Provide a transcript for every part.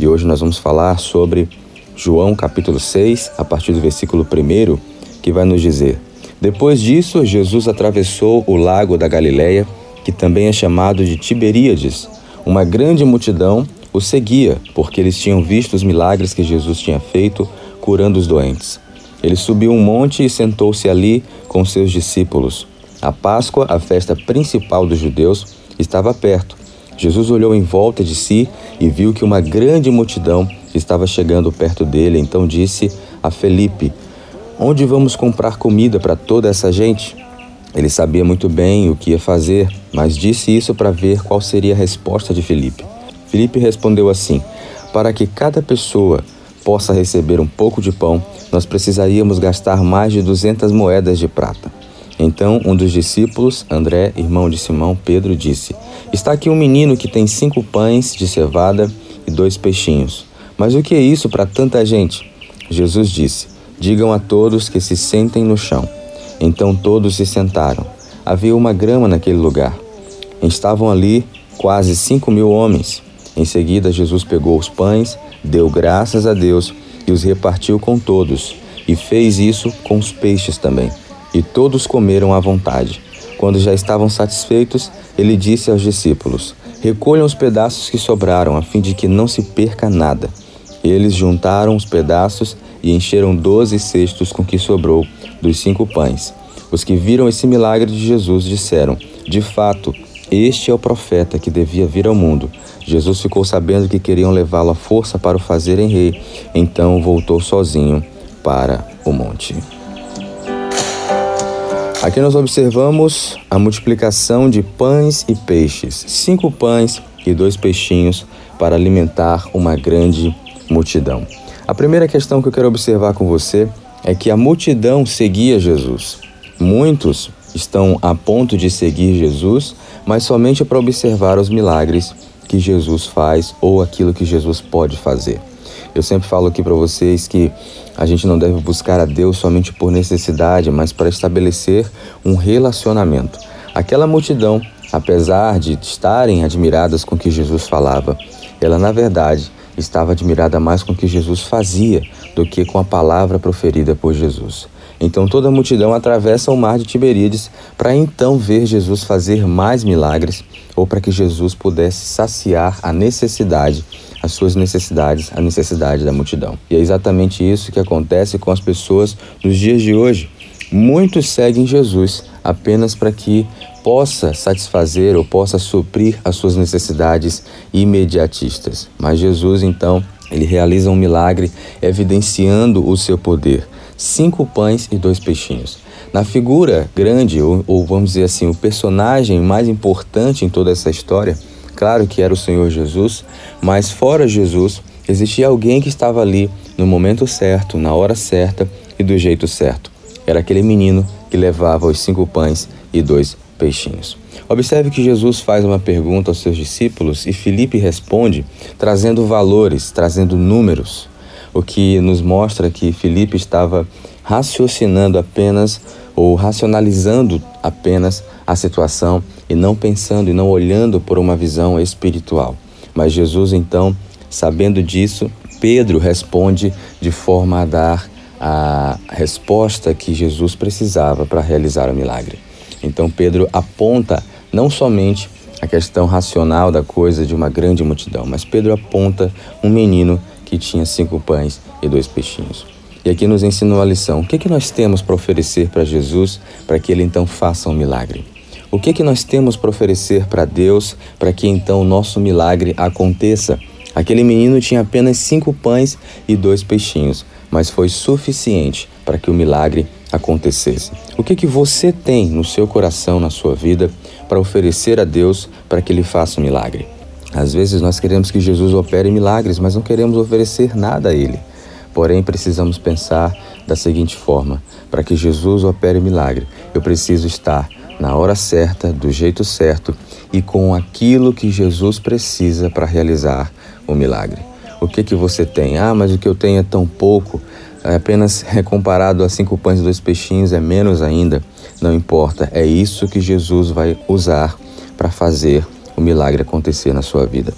E hoje nós vamos falar sobre João capítulo 6, a partir do versículo 1, que vai nos dizer: Depois disso, Jesus atravessou o lago da Galileia, que também é chamado de Tiberíades. Uma grande multidão o seguia, porque eles tinham visto os milagres que Jesus tinha feito curando os doentes. Ele subiu um monte e sentou-se ali com seus discípulos. A Páscoa, a festa principal dos judeus, estava perto. Jesus olhou em volta de si e viu que uma grande multidão estava chegando perto dele. Então disse a Felipe: Onde vamos comprar comida para toda essa gente? Ele sabia muito bem o que ia fazer, mas disse isso para ver qual seria a resposta de Felipe. Felipe respondeu assim: Para que cada pessoa possa receber um pouco de pão, nós precisaríamos gastar mais de 200 moedas de prata. Então um dos discípulos, André, irmão de Simão, Pedro, disse: Está aqui um menino que tem cinco pães de cevada e dois peixinhos. Mas o que é isso para tanta gente? Jesus disse: Digam a todos que se sentem no chão. Então todos se sentaram. Havia uma grama naquele lugar. Estavam ali quase cinco mil homens. Em seguida, Jesus pegou os pães, deu graças a Deus e os repartiu com todos, e fez isso com os peixes também. E todos comeram à vontade. Quando já estavam satisfeitos, ele disse aos discípulos: Recolham os pedaços que sobraram, a fim de que não se perca nada. Eles juntaram os pedaços e encheram doze cestos com que sobrou dos cinco pães. Os que viram esse milagre de Jesus disseram: De fato, este é o profeta que devia vir ao mundo. Jesus ficou sabendo que queriam levá-lo à força para o fazerem rei, então voltou sozinho para o monte. Aqui nós observamos a multiplicação de pães e peixes, cinco pães e dois peixinhos para alimentar uma grande multidão. A primeira questão que eu quero observar com você é que a multidão seguia Jesus. Muitos estão a ponto de seguir Jesus, mas somente para observar os milagres que Jesus faz ou aquilo que Jesus pode fazer. Eu sempre falo aqui para vocês que a gente não deve buscar a Deus somente por necessidade, mas para estabelecer um relacionamento. Aquela multidão, apesar de estarem admiradas com o que Jesus falava, ela na verdade estava admirada mais com o que Jesus fazia do que com a palavra proferida por Jesus. Então toda a multidão atravessa o mar de Tiberíades para então ver Jesus fazer mais milagres ou para que Jesus pudesse saciar a necessidade, as suas necessidades, a necessidade da multidão. E é exatamente isso que acontece com as pessoas nos dias de hoje. Muitos seguem Jesus apenas para que possa satisfazer ou possa suprir as suas necessidades imediatistas. Mas Jesus, então, ele realiza um milagre evidenciando o seu poder. Cinco pães e dois peixinhos. Na figura grande, ou, ou, vamos dizer assim, o personagem mais importante em toda essa história, claro que era o Senhor Jesus, mas fora Jesus, existia alguém que estava ali no momento certo, na hora certa e do jeito certo. Era aquele menino que levava os cinco pães e dois peixinhos. Observe que Jesus faz uma pergunta aos seus discípulos e Felipe responde trazendo valores, trazendo números, o que nos mostra que Felipe estava raciocinando apenas ou racionalizando apenas a situação e não pensando e não olhando por uma visão espiritual. Mas Jesus, então, sabendo disso, Pedro responde de forma a dar a resposta que Jesus precisava para realizar o milagre. Então Pedro aponta não somente a questão racional da coisa de uma grande multidão, mas Pedro aponta um menino que tinha cinco pães e dois peixinhos. E aqui nos ensinou a lição. O que, é que nós temos para oferecer para Jesus para que ele então faça um milagre? O que, que nós temos para oferecer para Deus para que então o nosso milagre aconteça? Aquele menino tinha apenas cinco pães e dois peixinhos, mas foi suficiente para que o milagre acontecesse. O que que você tem no seu coração, na sua vida, para oferecer a Deus para que ele faça um milagre? Às vezes nós queremos que Jesus opere milagres, mas não queremos oferecer nada a ele. Porém, precisamos pensar da seguinte forma: para que Jesus opere milagre, eu preciso estar na hora certa, do jeito certo e com aquilo que Jesus precisa para realizar o milagre. O que que você tem? Ah, mas o que eu tenho é tão pouco. É apenas é comparado a cinco pães e dois peixinhos é menos ainda. Não importa, é isso que Jesus vai usar para fazer o milagre acontecer na sua vida.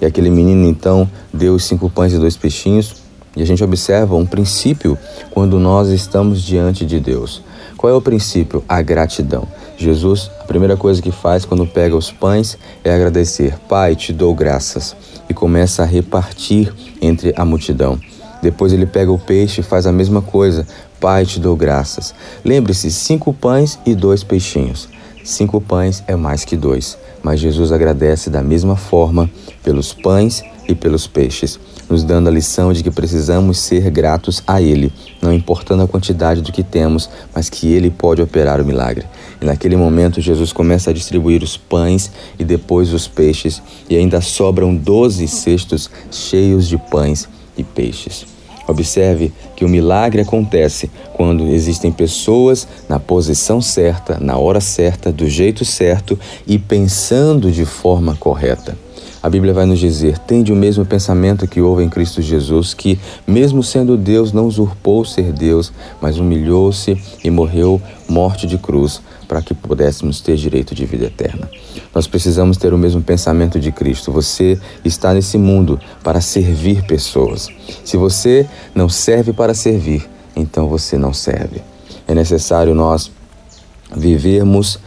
E aquele menino então deu os cinco pães e dois peixinhos. E a gente observa um princípio quando nós estamos diante de Deus. Qual é o princípio? A gratidão. Jesus, a primeira coisa que faz quando pega os pães é agradecer. Pai, te dou graças. E começa a repartir entre a multidão. Depois ele pega o peixe e faz a mesma coisa. Pai, te dou graças. Lembre-se: cinco pães e dois peixinhos. Cinco pães é mais que dois, mas Jesus agradece da mesma forma pelos pães e pelos peixes, nos dando a lição de que precisamos ser gratos a Ele, não importando a quantidade do que temos, mas que Ele pode operar o milagre. E naquele momento, Jesus começa a distribuir os pães e depois os peixes, e ainda sobram doze cestos cheios de pães e peixes. Observe que o milagre acontece quando existem pessoas na posição certa, na hora certa, do jeito certo e pensando de forma correta. A Bíblia vai nos dizer: tende o mesmo pensamento que houve em Cristo Jesus, que, mesmo sendo Deus, não usurpou ser Deus, mas humilhou-se e morreu morte de cruz para que pudéssemos ter direito de vida eterna. Nós precisamos ter o mesmo pensamento de Cristo. Você está nesse mundo para servir pessoas. Se você não serve para servir, então você não serve. É necessário nós vivermos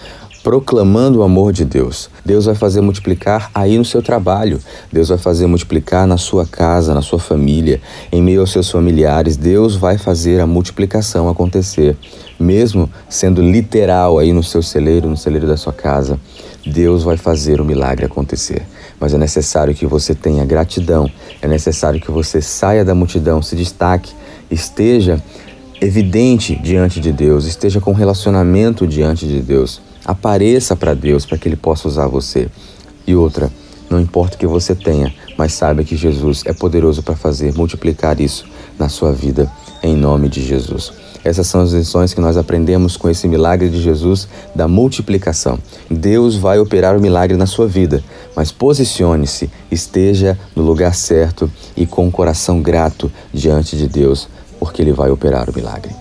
proclamando o amor de Deus. Deus vai fazer multiplicar aí no seu trabalho, Deus vai fazer multiplicar na sua casa, na sua família, em meio aos seus familiares. Deus vai fazer a multiplicação acontecer, mesmo sendo literal aí no seu celeiro, no celeiro da sua casa. Deus vai fazer o milagre acontecer. Mas é necessário que você tenha gratidão, é necessário que você saia da multidão, se destaque, esteja evidente diante de Deus, esteja com relacionamento diante de Deus. Apareça para Deus para que Ele possa usar você. E outra, não importa o que você tenha, mas saiba que Jesus é poderoso para fazer multiplicar isso na sua vida, em nome de Jesus. Essas são as lições que nós aprendemos com esse milagre de Jesus da multiplicação. Deus vai operar o milagre na sua vida, mas posicione-se, esteja no lugar certo e com o coração grato diante de Deus, porque Ele vai operar o milagre.